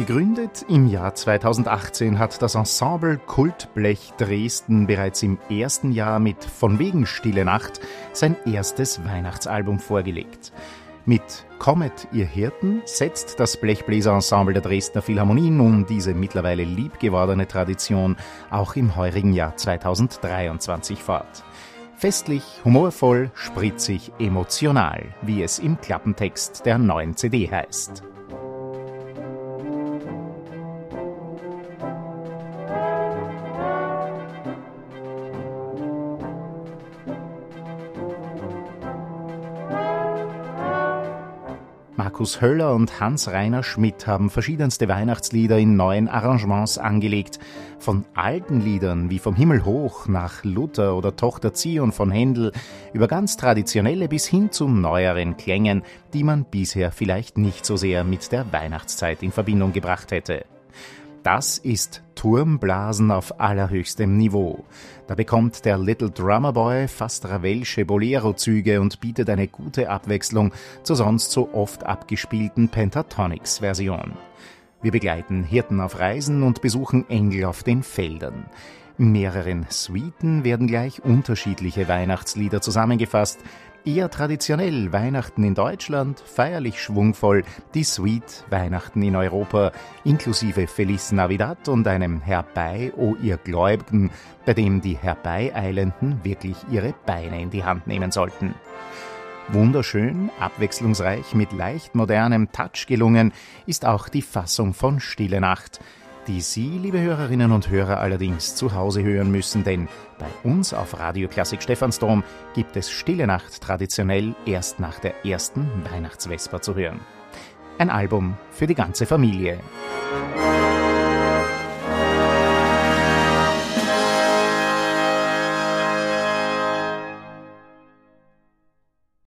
Gegründet im Jahr 2018 hat das Ensemble Kultblech Dresden bereits im ersten Jahr mit Von wegen Stille Nacht sein erstes Weihnachtsalbum vorgelegt. Mit Comet, ihr Hirten setzt das Blechbläserensemble der Dresdner Philharmonie nun diese mittlerweile liebgewordene Tradition auch im heurigen Jahr 2023 fort. Festlich, humorvoll, spritzig, emotional, wie es im Klappentext der neuen CD heißt. Markus Höller und Hans-Rainer Schmidt haben verschiedenste Weihnachtslieder in neuen Arrangements angelegt. Von alten Liedern wie Vom Himmel hoch nach Luther oder Tochter Zion von Händel über ganz traditionelle bis hin zu neueren Klängen, die man bisher vielleicht nicht so sehr mit der Weihnachtszeit in Verbindung gebracht hätte. Das ist Turmblasen auf allerhöchstem Niveau. Da bekommt der Little Drummer Boy fast ravelsche Bolero-Züge und bietet eine gute Abwechslung zur sonst so oft abgespielten Pentatonics-Version. Wir begleiten Hirten auf Reisen und besuchen Engel auf den Feldern. In mehreren Suiten werden gleich unterschiedliche Weihnachtslieder zusammengefasst, Eher traditionell Weihnachten in Deutschland, feierlich schwungvoll die Suite Weihnachten in Europa, inklusive Feliz Navidad und einem Herbei, o ihr Gläubigen, bei dem die Herbeieilenden wirklich ihre Beine in die Hand nehmen sollten. Wunderschön, abwechslungsreich, mit leicht modernem Touch gelungen, ist auch die Fassung von Stille Nacht – die Sie, liebe Hörerinnen und Hörer, allerdings zu Hause hören müssen, denn bei uns auf Radio Klassik Stephansdom gibt es Stille Nacht traditionell erst nach der ersten Weihnachtsvesper zu hören. Ein Album für die ganze Familie.